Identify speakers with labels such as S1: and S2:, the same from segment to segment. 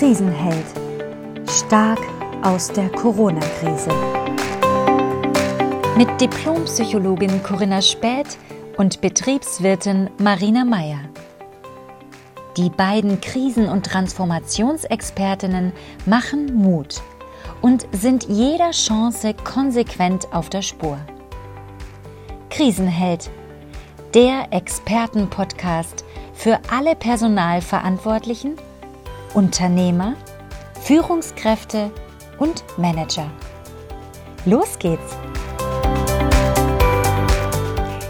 S1: Krisenheld. Stark aus der Corona-Krise. Mit Diplompsychologin Corinna Späth und Betriebswirtin Marina Meyer. Die beiden Krisen- und Transformationsexpertinnen machen Mut und sind jeder Chance konsequent auf der Spur. Krisenheld, der Expertenpodcast für alle Personalverantwortlichen, Unternehmer, Führungskräfte und Manager. Los geht's!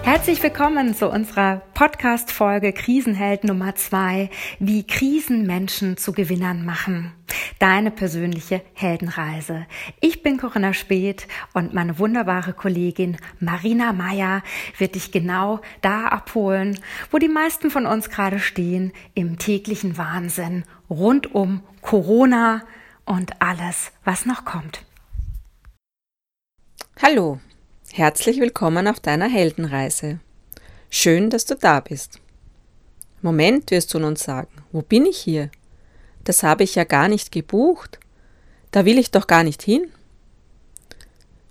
S1: Herzlich willkommen zu unserer Podcast-Folge Krisenheld Nummer zwei, wie Krisen Menschen zu Gewinnern machen. Deine persönliche Heldenreise. Ich bin Corinna Speth und meine wunderbare Kollegin Marina Meyer wird dich genau da abholen, wo die meisten von uns gerade stehen, im täglichen Wahnsinn rund um Corona und alles, was noch kommt.
S2: Hallo, Herzlich willkommen auf deiner Heldenreise. Schön, dass du da bist. Moment, wirst du nun sagen, wo bin ich hier? Das habe ich ja gar nicht gebucht. Da will ich doch gar nicht hin.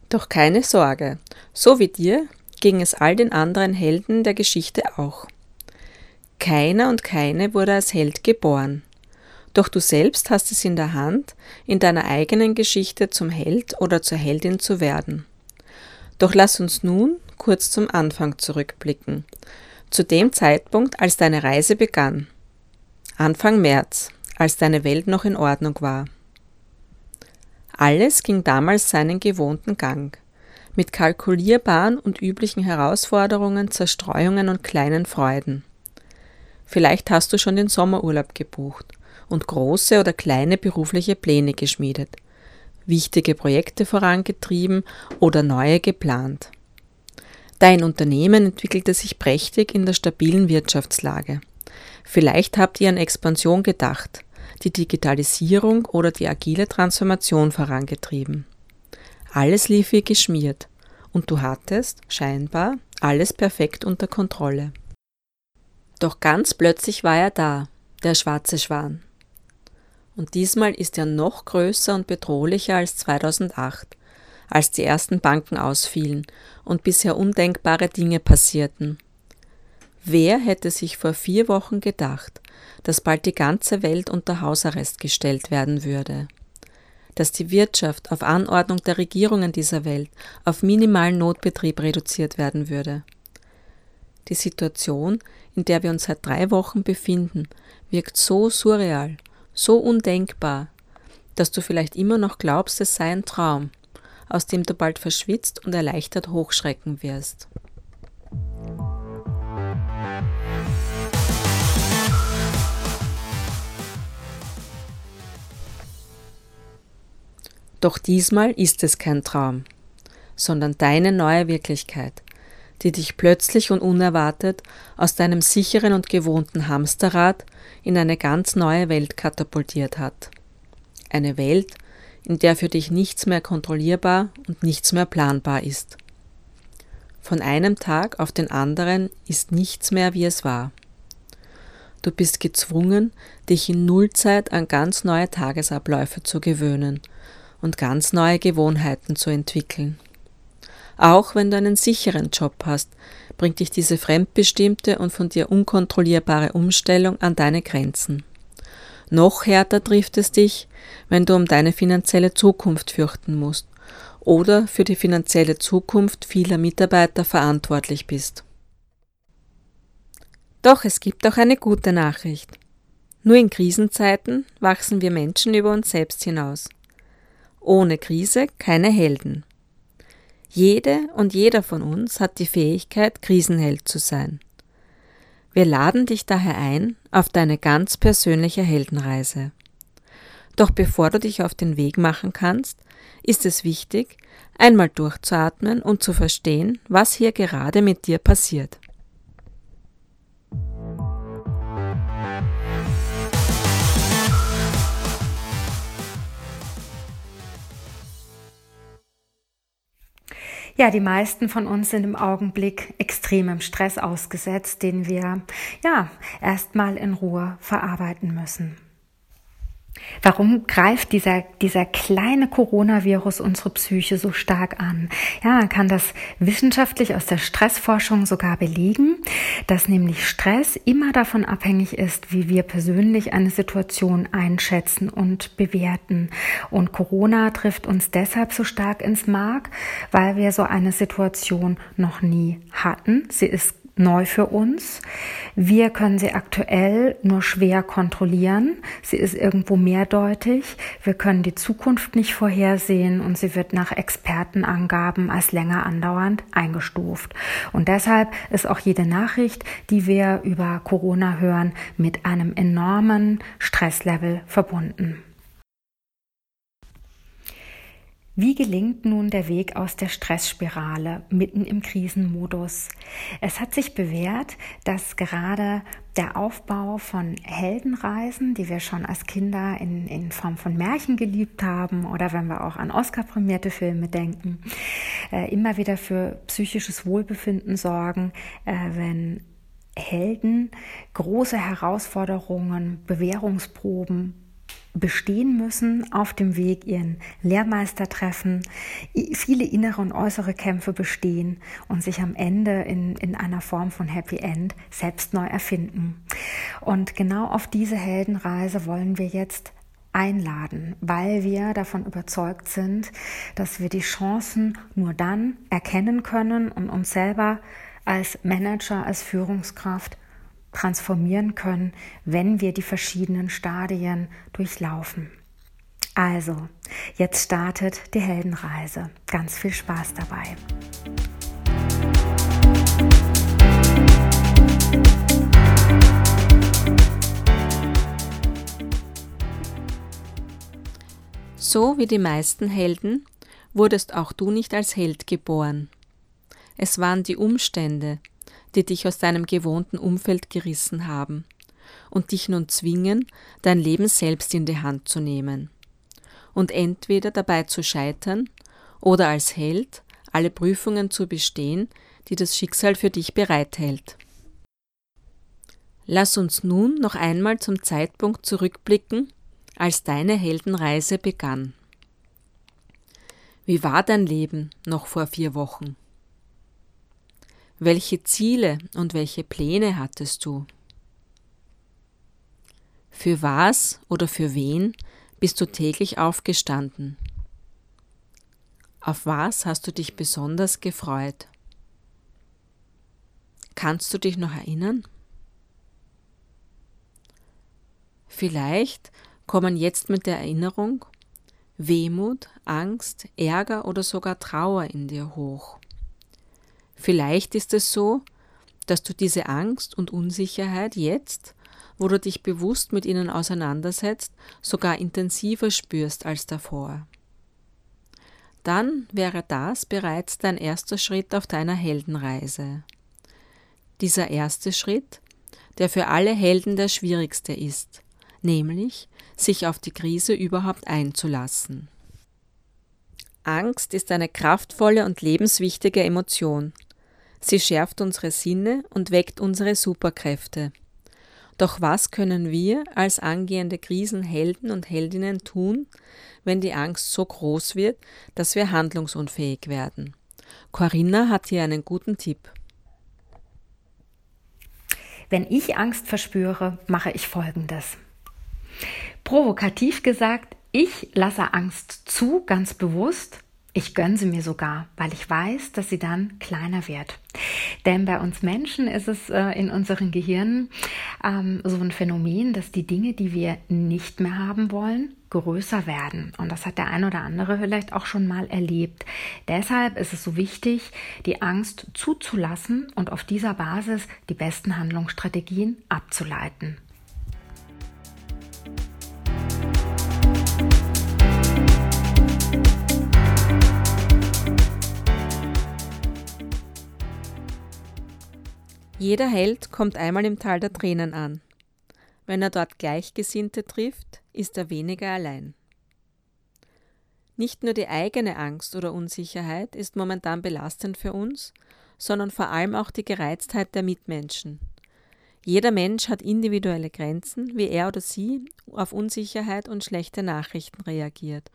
S2: Doch keine Sorge, so wie dir ging es all den anderen Helden der Geschichte auch. Keiner und keine wurde als Held geboren. Doch du selbst hast es in der Hand, in deiner eigenen Geschichte zum Held oder zur Heldin zu werden. Doch lass uns nun kurz zum Anfang zurückblicken, zu dem Zeitpunkt, als deine Reise begann. Anfang März, als deine Welt noch in Ordnung war. Alles ging damals seinen gewohnten Gang, mit kalkulierbaren und üblichen Herausforderungen, Zerstreuungen und kleinen Freuden. Vielleicht hast du schon den Sommerurlaub gebucht und große oder kleine berufliche Pläne geschmiedet – wichtige Projekte vorangetrieben oder neue geplant. Dein Unternehmen entwickelte sich prächtig in der stabilen Wirtschaftslage. Vielleicht habt ihr an Expansion gedacht, die Digitalisierung oder die agile Transformation vorangetrieben. Alles lief wie geschmiert und du hattest, scheinbar, alles perfekt unter Kontrolle. Doch ganz plötzlich war er da, der schwarze Schwan. Und diesmal ist er noch größer und bedrohlicher als 2008, als die ersten Banken ausfielen und bisher undenkbare Dinge passierten. Wer hätte sich vor vier Wochen gedacht, dass bald die ganze Welt unter Hausarrest gestellt werden würde? Dass die Wirtschaft auf Anordnung der Regierungen dieser Welt auf minimalen Notbetrieb reduziert werden würde? Die Situation, in der wir uns seit drei Wochen befinden, wirkt so surreal so undenkbar, dass du vielleicht immer noch glaubst, es sei ein Traum, aus dem du bald verschwitzt und erleichtert hochschrecken wirst. Doch diesmal ist es kein Traum, sondern deine neue Wirklichkeit, die dich plötzlich und unerwartet aus deinem sicheren und gewohnten Hamsterrad in eine ganz neue Welt katapultiert hat. Eine Welt, in der für dich nichts mehr kontrollierbar und nichts mehr planbar ist. Von einem Tag auf den anderen ist nichts mehr, wie es war. Du bist gezwungen, dich in Nullzeit an ganz neue Tagesabläufe zu gewöhnen und ganz neue Gewohnheiten zu entwickeln. Auch wenn du einen sicheren Job hast, bringt dich diese fremdbestimmte und von dir unkontrollierbare Umstellung an deine Grenzen. Noch härter trifft es dich, wenn du um deine finanzielle Zukunft fürchten musst oder für die finanzielle Zukunft vieler Mitarbeiter verantwortlich bist. Doch es gibt auch eine gute Nachricht. Nur in Krisenzeiten wachsen wir Menschen über uns selbst hinaus. Ohne Krise keine Helden. Jede und jeder von uns hat die Fähigkeit, Krisenheld zu sein. Wir laden dich daher ein auf deine ganz persönliche Heldenreise. Doch bevor du dich auf den Weg machen kannst, ist es wichtig, einmal durchzuatmen und zu verstehen, was hier gerade mit dir passiert.
S1: Ja, die meisten von uns sind im Augenblick extremem Stress ausgesetzt, den wir ja erstmal in Ruhe verarbeiten müssen. Warum greift dieser, dieser kleine Coronavirus unsere Psyche so stark an? Ja, man kann das wissenschaftlich aus der Stressforschung sogar belegen, dass nämlich Stress immer davon abhängig ist, wie wir persönlich eine Situation einschätzen und bewerten. Und Corona trifft uns deshalb so stark ins Mark, weil wir so eine Situation noch nie hatten. Sie ist neu für uns. Wir können sie aktuell nur schwer kontrollieren. Sie ist irgendwo mehrdeutig. Wir können die Zukunft nicht vorhersehen und sie wird nach Expertenangaben als länger andauernd eingestuft. Und deshalb ist auch jede Nachricht, die wir über Corona hören, mit einem enormen Stresslevel verbunden. Wie gelingt nun der Weg aus der Stressspirale mitten im Krisenmodus? Es hat sich bewährt, dass gerade der Aufbau von Heldenreisen, die wir schon als Kinder in, in Form von Märchen geliebt haben oder wenn wir auch an Oscar-prämierte Filme denken, äh, immer wieder für psychisches Wohlbefinden sorgen, äh, wenn Helden große Herausforderungen, Bewährungsproben bestehen müssen, auf dem Weg ihren Lehrmeister treffen, viele innere und äußere Kämpfe bestehen und sich am Ende in, in einer Form von Happy End selbst neu erfinden. Und genau auf diese Heldenreise wollen wir jetzt einladen, weil wir davon überzeugt sind, dass wir die Chancen nur dann erkennen können und uns selber als Manager, als Führungskraft transformieren können, wenn wir die verschiedenen Stadien durchlaufen. Also, jetzt startet die Heldenreise. Ganz viel Spaß dabei.
S2: So wie die meisten Helden wurdest auch du nicht als Held geboren. Es waren die Umstände, die dich aus deinem gewohnten Umfeld gerissen haben und dich nun zwingen, dein Leben selbst in die Hand zu nehmen und entweder dabei zu scheitern oder als Held alle Prüfungen zu bestehen, die das Schicksal für dich bereithält. Lass uns nun noch einmal zum Zeitpunkt zurückblicken, als deine Heldenreise begann. Wie war dein Leben noch vor vier Wochen? Welche Ziele und welche Pläne hattest du? Für was oder für wen bist du täglich aufgestanden? Auf was hast du dich besonders gefreut? Kannst du dich noch erinnern? Vielleicht kommen jetzt mit der Erinnerung Wehmut, Angst, Ärger oder sogar Trauer in dir hoch. Vielleicht ist es so, dass du diese Angst und Unsicherheit jetzt, wo du dich bewusst mit ihnen auseinandersetzt, sogar intensiver spürst als davor. Dann wäre das bereits dein erster Schritt auf deiner Heldenreise. Dieser erste Schritt, der für alle Helden der schwierigste ist, nämlich sich auf die Krise überhaupt einzulassen. Angst ist eine kraftvolle und lebenswichtige Emotion. Sie schärft unsere Sinne und weckt unsere Superkräfte. Doch was können wir als angehende Krisenhelden und Heldinnen tun, wenn die Angst so groß wird, dass wir handlungsunfähig werden? Corinna hat hier einen guten Tipp.
S1: Wenn ich Angst verspüre, mache ich Folgendes. Provokativ gesagt, ich lasse Angst zu, ganz bewusst, ich gönne sie mir sogar, weil ich weiß, dass sie dann kleiner wird. Denn bei uns Menschen ist es äh, in unseren Gehirnen ähm, so ein Phänomen, dass die Dinge, die wir nicht mehr haben wollen, größer werden. Und das hat der ein oder andere vielleicht auch schon mal erlebt. Deshalb ist es so wichtig, die Angst zuzulassen und auf dieser Basis die besten Handlungsstrategien abzuleiten.
S2: Jeder Held kommt einmal im Tal der Tränen an. Wenn er dort Gleichgesinnte trifft, ist er weniger allein. Nicht nur die eigene Angst oder Unsicherheit ist momentan belastend für uns, sondern vor allem auch die Gereiztheit der Mitmenschen. Jeder Mensch hat individuelle Grenzen, wie er oder sie auf Unsicherheit und schlechte Nachrichten reagiert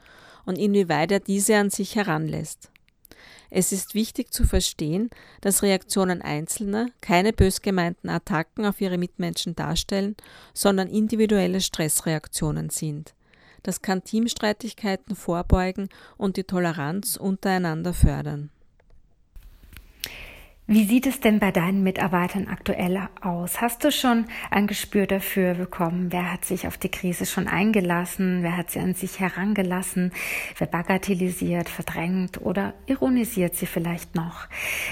S2: und inwieweit er diese an sich heranlässt. Es ist wichtig zu verstehen, dass Reaktionen Einzelner keine bös gemeinten Attacken auf ihre Mitmenschen darstellen, sondern individuelle Stressreaktionen sind. Das kann Teamstreitigkeiten vorbeugen und die Toleranz untereinander fördern.
S1: Wie sieht es denn bei deinen Mitarbeitern aktuell aus? Hast du schon ein Gespür dafür bekommen? Wer hat sich auf die Krise schon eingelassen? Wer hat sie an sich herangelassen? Wer bagatellisiert, verdrängt oder ironisiert sie vielleicht noch?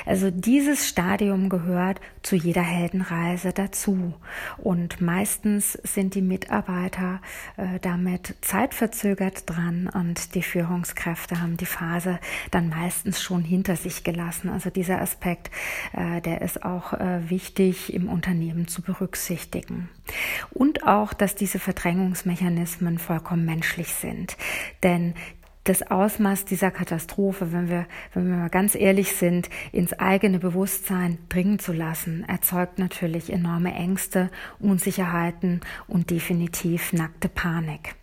S1: Also dieses Stadium gehört zu jeder Heldenreise dazu. Und meistens sind die Mitarbeiter äh, damit zeitverzögert dran und die Führungskräfte haben die Phase dann meistens schon hinter sich gelassen. Also dieser Aspekt der ist auch äh, wichtig im Unternehmen zu berücksichtigen. Und auch, dass diese Verdrängungsmechanismen vollkommen menschlich sind. Denn das Ausmaß dieser Katastrophe, wenn wir, wenn wir mal ganz ehrlich sind, ins eigene Bewusstsein dringen zu lassen, erzeugt natürlich enorme Ängste, Unsicherheiten und definitiv nackte Panik.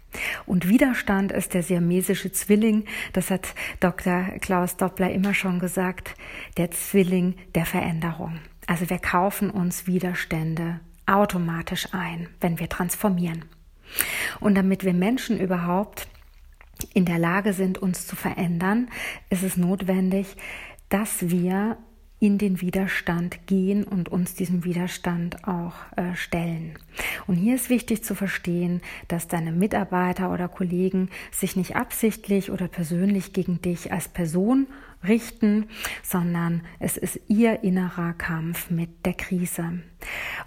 S1: Und Widerstand ist der siamesische Zwilling, das hat Dr. Klaus Doppler immer schon gesagt, der Zwilling der Veränderung. Also wir kaufen uns Widerstände automatisch ein, wenn wir transformieren. Und damit wir Menschen überhaupt in der Lage sind, uns zu verändern, ist es notwendig, dass wir in den Widerstand gehen und uns diesem Widerstand auch äh, stellen. Und hier ist wichtig zu verstehen, dass deine Mitarbeiter oder Kollegen sich nicht absichtlich oder persönlich gegen dich als Person richten, sondern es ist ihr innerer Kampf mit der Krise.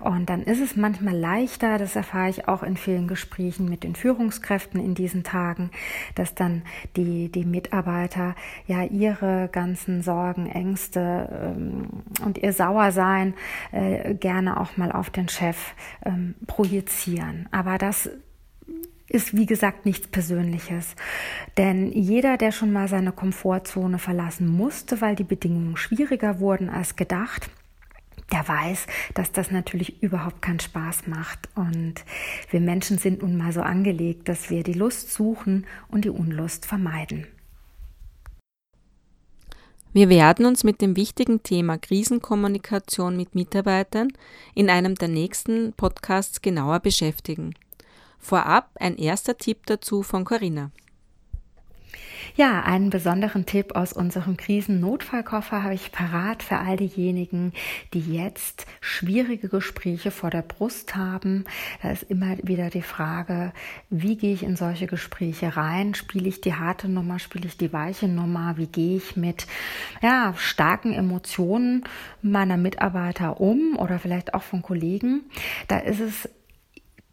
S1: Und dann ist es manchmal leichter, das erfahre ich auch in vielen Gesprächen mit den Führungskräften in diesen Tagen, dass dann die, die Mitarbeiter ja ihre ganzen Sorgen, Ängste ähm, und ihr Sauersein äh, gerne auch mal auf den Chef ähm, projizieren. Aber das ist wie gesagt nichts Persönliches. Denn jeder, der schon mal seine Komfortzone verlassen musste, weil die Bedingungen schwieriger wurden als gedacht, der weiß, dass das natürlich überhaupt keinen Spaß macht. Und wir Menschen sind nun mal so angelegt, dass wir die Lust suchen und die Unlust vermeiden.
S2: Wir werden uns mit dem wichtigen Thema Krisenkommunikation mit Mitarbeitern in einem der nächsten Podcasts genauer beschäftigen. Vorab ein erster Tipp dazu von Corinna.
S1: Ja, einen besonderen Tipp aus unserem Krisennotfallkoffer habe ich parat für all diejenigen, die jetzt schwierige Gespräche vor der Brust haben. Da ist immer wieder die Frage, wie gehe ich in solche Gespräche rein? Spiele ich die harte Nummer, spiele ich die weiche Nummer? Wie gehe ich mit ja, starken Emotionen meiner Mitarbeiter um oder vielleicht auch von Kollegen? Da ist es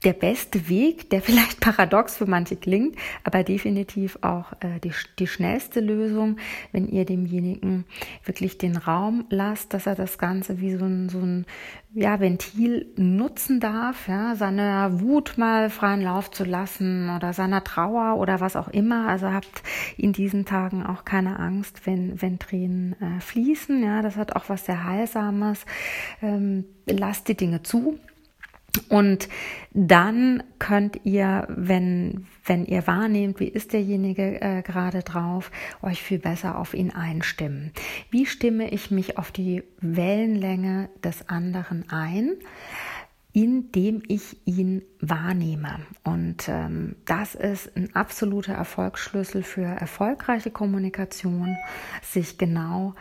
S1: der beste Weg, der vielleicht paradox für manche klingt, aber definitiv auch äh, die, die schnellste Lösung, wenn ihr demjenigen wirklich den Raum lasst, dass er das Ganze wie so ein, so ein ja, Ventil nutzen darf, ja, seine Wut mal freien Lauf zu lassen oder seiner Trauer oder was auch immer. Also habt in diesen Tagen auch keine Angst, wenn, wenn Tränen äh, fließen. Ja, das hat auch was sehr Heilsames. Ähm, lasst die Dinge zu und dann könnt ihr, wenn, wenn ihr wahrnehmt, wie ist derjenige äh, gerade drauf, euch viel besser auf ihn einstimmen. Wie stimme ich mich auf die Wellenlänge des anderen ein? indem ich ihn wahrnehme. Und ähm, das ist ein absoluter Erfolgsschlüssel für erfolgreiche Kommunikation, sich genau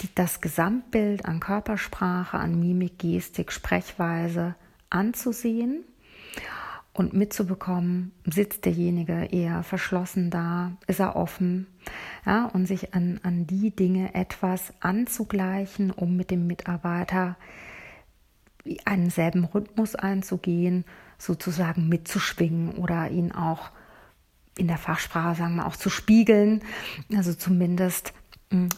S1: die, das Gesamtbild an Körpersprache, an Mimik, Gestik, Sprechweise anzusehen und mitzubekommen, sitzt derjenige eher verschlossen da, ist er offen, ja, und sich an, an die Dinge etwas anzugleichen, um mit dem Mitarbeiter einen selben Rhythmus einzugehen, sozusagen mitzuschwingen oder ihn auch in der Fachsprache sagen wir auch zu spiegeln, also zumindest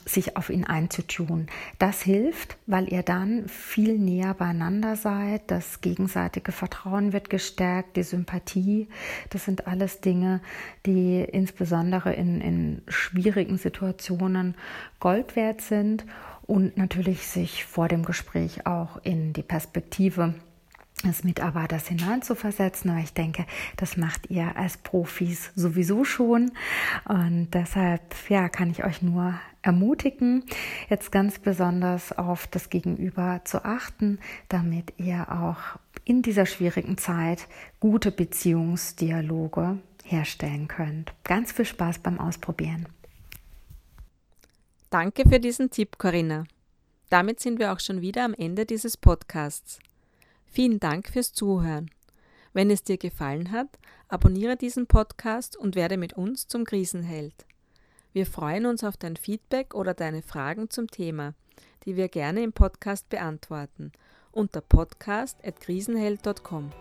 S1: sich auf ihn einzutun. Das hilft, weil ihr dann viel näher beieinander seid. Das gegenseitige Vertrauen wird gestärkt, die Sympathie. Das sind alles Dinge, die insbesondere in, in schwierigen Situationen Gold wert sind und natürlich sich vor dem Gespräch auch in die Perspektive des Mitarbeiters hineinzuversetzen. Aber ich denke, das macht ihr als Profis sowieso schon. Und deshalb, ja, kann ich euch nur ermutigen, jetzt ganz besonders auf das Gegenüber zu achten, damit ihr auch in dieser schwierigen Zeit gute Beziehungsdialoge herstellen könnt. Ganz viel Spaß beim Ausprobieren.
S2: Danke für diesen Tipp, Corinna. Damit sind wir auch schon wieder am Ende dieses Podcasts. Vielen Dank fürs Zuhören. Wenn es dir gefallen hat, abonniere diesen Podcast und werde mit uns zum Krisenheld. Wir freuen uns auf dein Feedback oder deine Fragen zum Thema, die wir gerne im Podcast beantworten, unter podcast.krisenheld.com.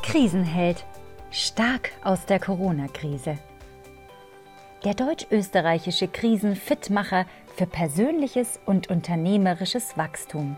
S3: Krisenheld. Stark aus der Corona-Krise. Der deutsch-österreichische Krisenfitmacher für persönliches und unternehmerisches Wachstum.